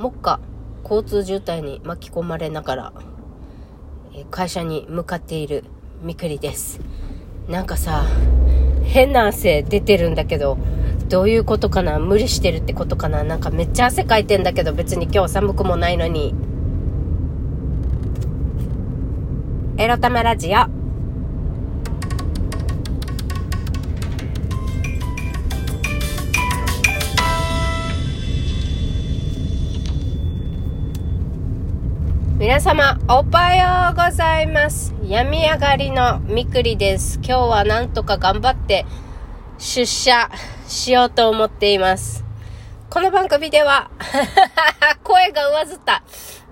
目下、交通渋滞に巻き込まれながら、会社に向かっているみくりです。なんかさ、変な汗出てるんだけど、どういうことかな無理してるってことかななんかめっちゃ汗かいてんだけど別に今日寒くもないのに。エロタマラジオ。皆様、おはようございます。病み上がりのみくりです。今日はなんとか頑張って出社しようと思っています。この番組では 声が上ずった。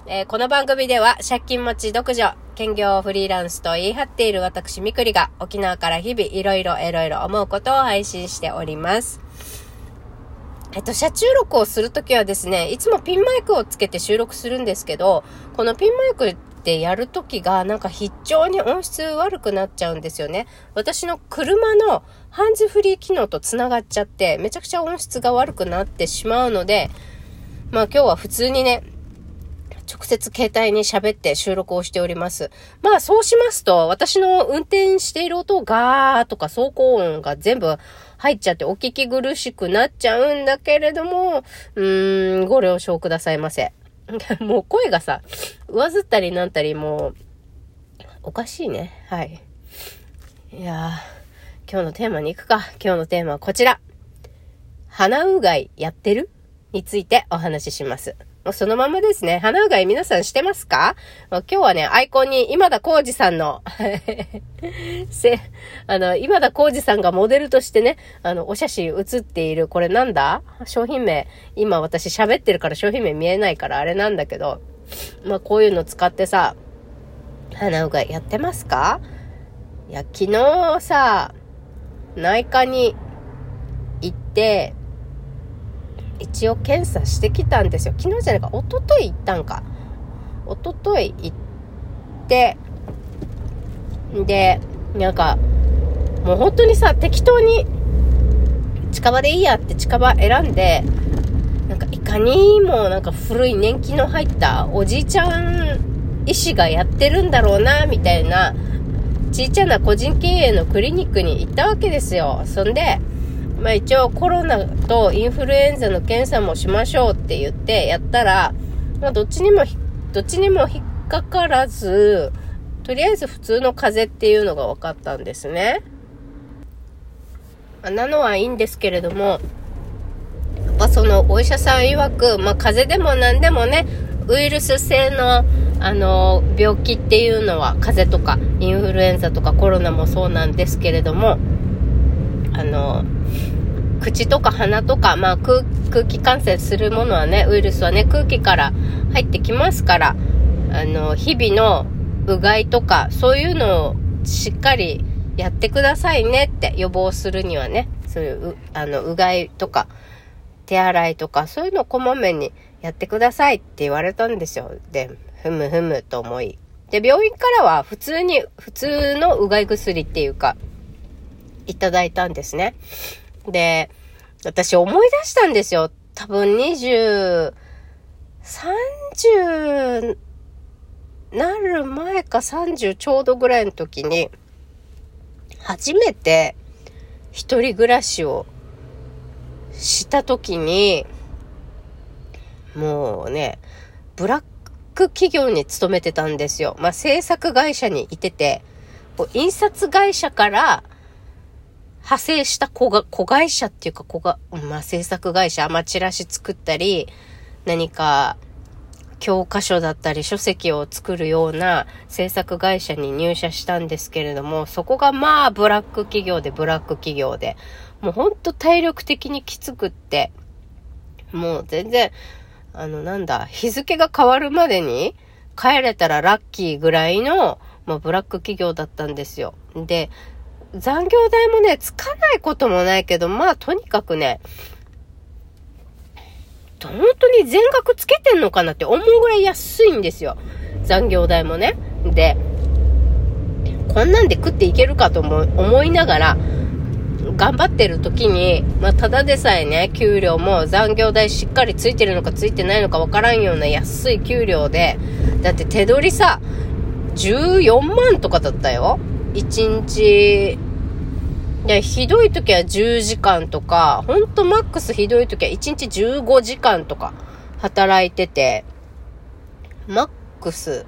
えー、この番組では借金持ち独女、兼業フリーランスと言い張っている私みくりが沖縄から日々いろいろいろいろ思うことを配信しております。えっと、車中録をするときはですね、いつもピンマイクをつけて収録するんですけど、このピンマイクでやるときがなんか非常に音質悪くなっちゃうんですよね。私の車のハンズフリー機能と繋がっちゃって、めちゃくちゃ音質が悪くなってしまうので、まあ今日は普通にね、直接携帯に喋って収録をしております。まあそうしますと、私の運転している音ガーとか走行音が全部入っちゃってお聞き苦しくなっちゃうんだけれども、うーん、ご了承くださいませ。もう声がさ、上ずったりなんたりもう、おかしいね。はい。いやー、今日のテーマに行くか。今日のテーマはこちら。鼻うがいやってる？についてお話しします。そのままですね。鼻うがい皆さんしてますか？今日はね、アイコンに今田耕司さんの せ、あの、今田耕司さんがモデルとしてね、あの、お写真写っている、これなんだ？商品名。今私喋ってるから商品名見えないからあれなんだけど、まあこういうの使ってさ、鼻うがいやってますか？いや、昨日さ、内科に行って、一応検査してきたんですよ。昨日じゃないか、一昨日行ったんか。一昨日行って、で、なんか、もう本当にさ、適当に、近場でいいやって近場選んで、なんかいかにもなんか古い年季の入ったおじいちゃん医師がやってるんだろうな、みたいな、ちいちゃな個人経営のクリニックに行ったわけですよ。そんで、まあ一応コロナとインフルエンザの検査もしましょうって言ってやったら、まあどっちにも、どっちにも引っかからず、とりあえず普通の風邪っていうのが分かったんですね。なのはいいんですけれども、まあ、そのお医者さん曰く、まあ、風邪でも何でもね、ウイルス性の、あの、病気っていうのは、風邪とか、インフルエンザとかコロナもそうなんですけれども、あの、口とか鼻とか、まあ空気感染するものはね、ウイルスはね、空気から入ってきますから、あの、日々のうがいとか、そういうのをしっかりやってくださいねって予防するにはね、そういう、あの、うがいとか、手洗いとか、そういうのをこまめにやってくださいって言われたんですよ。で、ふむふむと思い。で、病院からは普通に、普通のうがい薬っていうか、いただいたんですね。で、私思い出したんですよ。多分20、30なる前か30ちょうどぐらいの時に、初めて一人暮らしをした時に、もうね、ブラック企業に勤めてたんですよ。まあ、制作会社にいてて、こう印刷会社から派生した子が、子会社っていうか子が、まあ、制作会社、まあ、チラシ作ったり、何か、教科書だったり書籍を作るような制作会社に入社したんですけれども、そこがまあブラック企業でブラック企業で、もうほんと体力的にきつくって、もう全然、あのなんだ、日付が変わるまでに帰れたらラッキーぐらいの、まあ、ブラック企業だったんですよ。で、残業代もね、つかないこともないけど、まあとにかくね、本当に全額つけてんのかなって思うぐらい安いんですよ。残業代もね。で、こんなんで食っていけるかと思いながら、頑張ってる時に、まあ、ただでさえね、給料も残業代しっかりついてるのかついてないのかわからんような安い給料で、だって手取りさ、14万とかだったよ。1日、いや、ひどい時は10時間とか、ほんとマックスひどい時は1日15時間とか働いてて、マックス、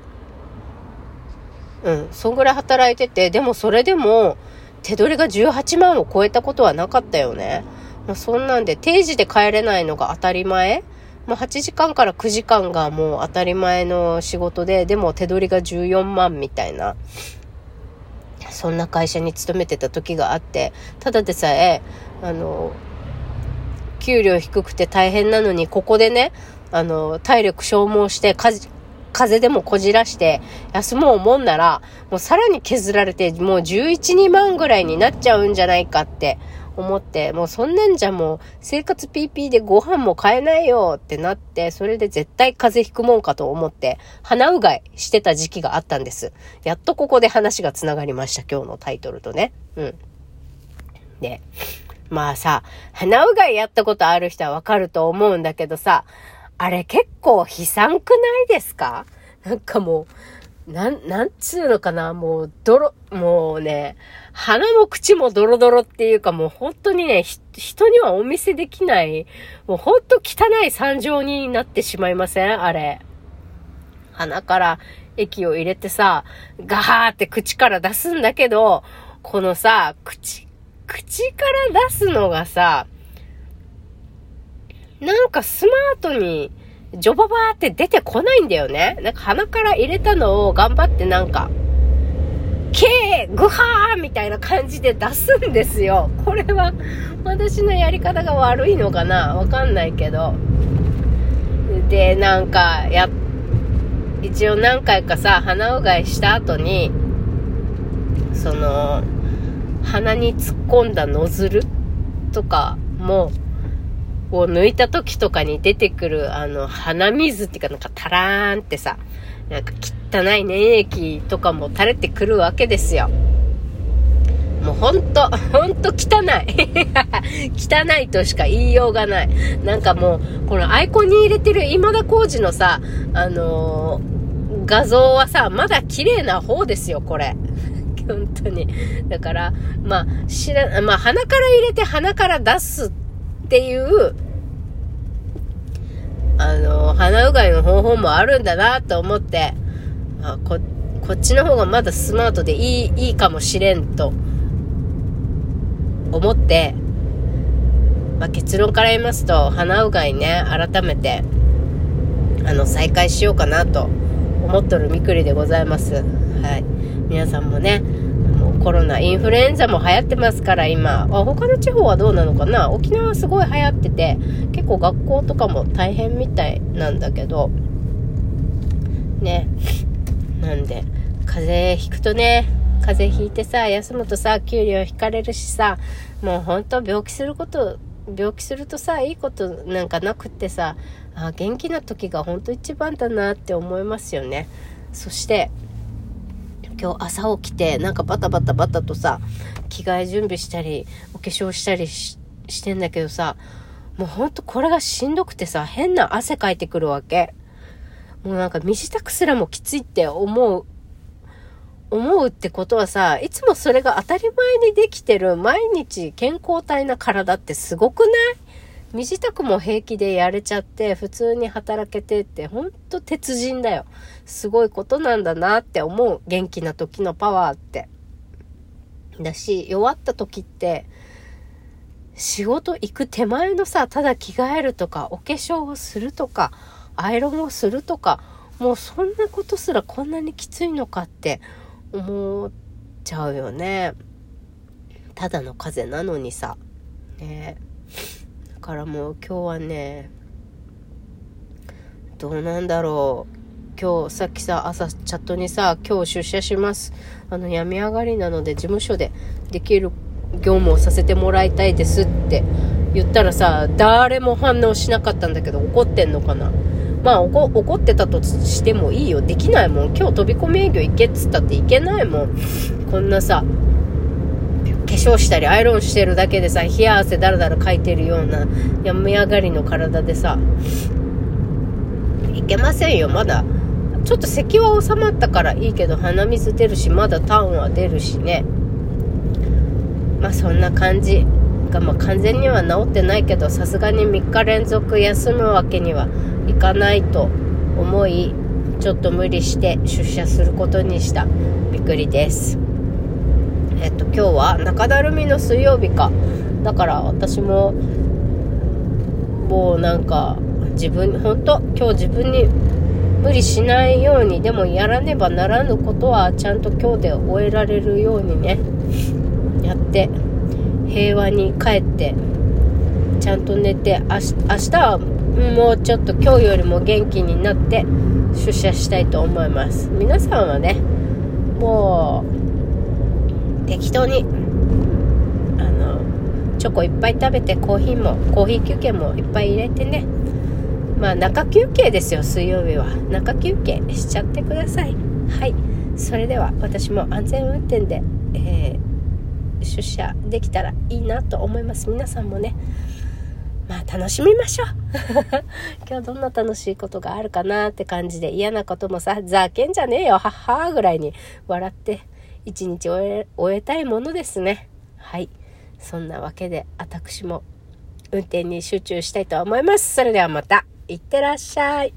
うん、そんぐらい働いてて、でもそれでも、手取りが18万を超えたことはなかったよね。まあ、そんなんで定時で帰れないのが当たり前もう8時間から9時間がもう当たり前の仕事で、でも手取りが14万みたいな。そんな会社に勤めてた時があって、ただでさえ、あの、給料低くて大変なのに、ここでね、あの、体力消耗して、風邪でもこじらして休もうもんなら、もうさらに削られて、もう11、2万ぐらいになっちゃうんじゃないかって思って、もうそんなんじゃもう生活 PP でご飯も買えないよってなって、それで絶対風邪ひくもんかと思って、鼻うがいしてた時期があったんです。やっとここで話が繋がりました、今日のタイトルとね。うん。で、まあさ、鼻うがいやったことある人はわかると思うんだけどさ、あれ結構悲惨くないですか？なんかもう、なん、なんつうのかな、もう、泥、もうね、鼻も口もドロドロっていうかもう本当にね、人にはお見せできない、もう本当汚い惨状になってしまいません？あれ。鼻から液を入れてさ、ガーって口から出すんだけど、このさ、口、口から出すのがさ、なんかスマートに、ジョババーって出てこないんだよね？なんか鼻から入れたのを頑張ってなんか、グハーみたいな感じで出すんですよ。これは私のやり方が悪いのかな？わかんないけど。で、なんか、や、一応何回かさ、鼻うがいした後に、その、鼻に突っ込んだノズル？とかも、を抜いた時とかに出てくる、あの、鼻水っていうかなんかタラーンってさ、なんか汚い粘液とかも垂れてくるわけですよ。もうほんと、ほんと汚い。汚いとしか言いようがない。なんかもう、このアイコンに入れてる今田耕司のさ、あのー、画像はさ、まだ綺麗な方ですよ、これ。本当に。だから、まあ、知ら、まあ、鼻から入れて鼻から出すっていう、あの、鼻うがいの方法もあるんだなと思って、あこ、こっちの方がまだスマートでいい、いいかもしれんと思って、まあ、結論から言いますと、鼻うがいね、改めて、あの、再開しようかなと思っとるみくりでございます。はい。皆さんもね、コロナ、インフルエンザも流行ってますから今。あ、他の地方はどうなのかな？沖縄はすごい流行ってて、結構学校とかも大変みたいなんだけど、ね。なんで、風邪ひくとね、風邪ひいてさ、休むとさ、給料引かれるしさ、もうほんと病気すること、病気するとさ、いいことなんかなくってさ、あ元気な時が本当一番だなって思いますよね。そして、今日朝起きて、なんかバタバタバタとさ、着替え準備したり、お化粧したりしてんだけどさ、もうほんとこれがしんどくてさ、変な汗かいてくるわけ。もうなんか身支度すらもきついって思う、思うってことはさ、いつもそれが当たり前にできてる毎日健康体な体ってすごくない？身支度も平気でやれちゃって、普通に働けてって、ほんと鉄人だよ。すごいことなんだなって思う。元気な時のパワーって。だし、弱った時って、仕事行く手前のさ、ただ着替えるとか、お化粧をするとか、アイロンをするとか、もうそんなことすらこんなにきついのかって思っちゃうよね。ただの風邪なのにさ。ねからもう今日はねどうなんだろう。今日さっきさ朝チャットにさ今日出社します。あの病み上がりなので事務所でできる業務をさせてもらいたいですって言ったらさ誰も反応しなかったんだけど怒ってんのかな。まあ怒ってたとしてもいいよ。できないもん。今日飛び込み営業行けっつったって行けないもん。こんなさ粧したりアイロンしてるだけでさ、冷や汗だらだらかいてるような病み上がりの体でさ、いけませんよ、まだ。ちょっと咳は収まったからいいけど鼻水出るし、まだタンは出るしね。まあそんな感じ。が、まあ、完全には治ってないけどさすがに3日連続休むわけにはいかないと思いちょっと無理して出社することにしたびっくりですえっと今日は中だるみの水曜日か。だから私ももうなんか自分本当今日自分に無理しないようにでもやらねばならぬことはちゃんと今日で終えられるようにねやって平和に帰ってちゃんと寝て明日はもうちょっと今日よりも元気になって出社したいと思います。皆さんはねもう適当にあのチョコいっぱい食べてコーヒーもコーヒー休憩もいっぱい入れてね。まあ中休憩ですよ水曜日は。中休憩しちゃってください。はい。それでは私も安全運転で、えー出社できたらいいなと思います。皆さんもね。まあ楽しみましょう。今日どんな楽しいことがあるかなって感じで嫌なこともさざけんじゃねえよはっはーぐらいに笑って一日終え終えたいものですね。はい。そんなわけで私も運転に集中したいと思います。それではまた。いってらっしゃい。